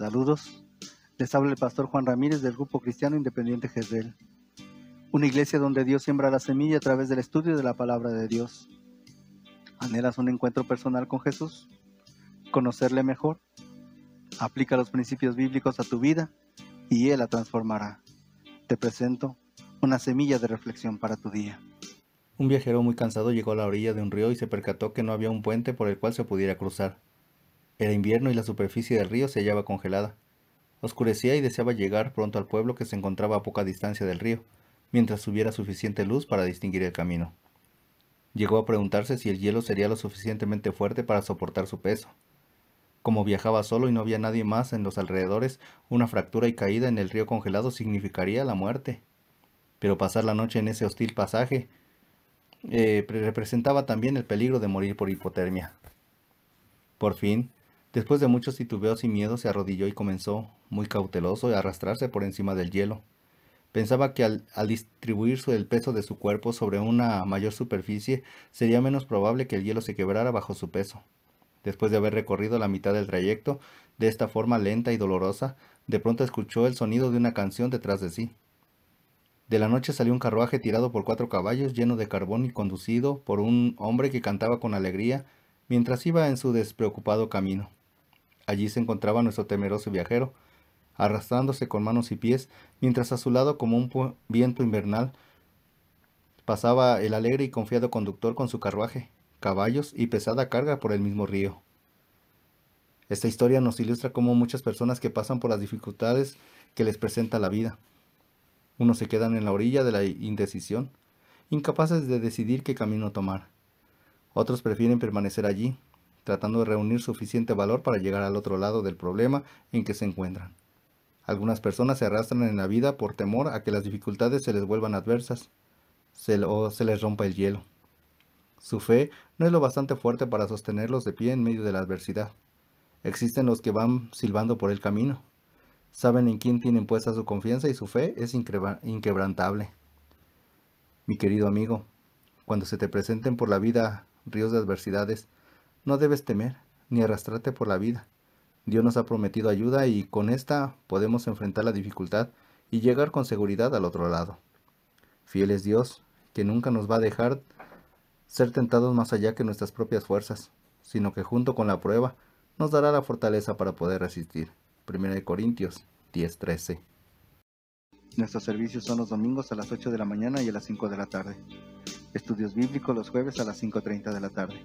Saludos. Les habla el pastor Juan Ramírez del Grupo Cristiano Independiente Jezreel. Una iglesia donde Dios siembra la semilla a través del estudio de la palabra de Dios. ¿Anhelas un encuentro personal con Jesús? ¿Conocerle mejor? Aplica los principios bíblicos a tu vida y Él la transformará. Te presento una semilla de reflexión para tu día. Un viajero muy cansado llegó a la orilla de un río y se percató que no había un puente por el cual se pudiera cruzar. Era invierno y la superficie del río se hallaba congelada. Oscurecía y deseaba llegar pronto al pueblo que se encontraba a poca distancia del río, mientras hubiera suficiente luz para distinguir el camino. Llegó a preguntarse si el hielo sería lo suficientemente fuerte para soportar su peso. Como viajaba solo y no había nadie más en los alrededores, una fractura y caída en el río congelado significaría la muerte. Pero pasar la noche en ese hostil pasaje eh, representaba también el peligro de morir por hipotermia. Por fin, Después de muchos titubeos y miedos se arrodilló y comenzó, muy cauteloso, a arrastrarse por encima del hielo. Pensaba que al, distribuir el peso de su cuerpo sobre una mayor superficie sería menos probable que el hielo se quebrara bajo su peso. Después de haber recorrido la mitad del trayecto, de esta forma lenta y dolorosa, de pronto escuchó el sonido de una canción detrás de sí. De la noche salió un carruaje tirado por cuatro caballos lleno de carbón y conducido por un hombre que cantaba con alegría mientras iba en su despreocupado camino. Allí se encontraba nuestro temeroso viajero, arrastrándose con manos y pies, mientras a su lado, como un viento invernal, pasaba el alegre y confiado conductor con su carruaje, caballos y pesada carga por el mismo río. Esta historia nos ilustra cómo muchas personas que pasan por las dificultades que les presenta la vida. Unos se quedan en la orilla de la indecisión, incapaces de decidir qué camino tomar. Otros prefieren permanecer allí, tratando de reunir suficiente valor para llegar al otro lado del problema en que se encuentran. Algunas personas se arrastran en la vida por temor a que las dificultades se les vuelvan adversas o se les rompa el hielo. Su fe no es lo bastante fuerte para sostenerlos de pie en medio de la adversidad. Existen los que van silbando por el camino. Saben en quién tienen puesta su confianza y su fe es inquebrantable. Mi querido amigo, cuando se te presenten por la vida ríos de adversidades, no debes temer ni arrastrarte por la vida. Dios nos ha prometido ayuda y con esta podemos enfrentar la dificultad y llegar con seguridad al otro lado. Fiel es Dios, que nunca nos va a dejar ser tentados más allá que nuestras propias fuerzas, sino que junto con la prueba nos dará la fortaleza para poder resistir. 1 Corintios 10:13 Nuestros servicios son los domingos a las 8 de la mañana y a las 5 de la tarde. Estudios bíblicos los jueves a las 5.30 de la tarde.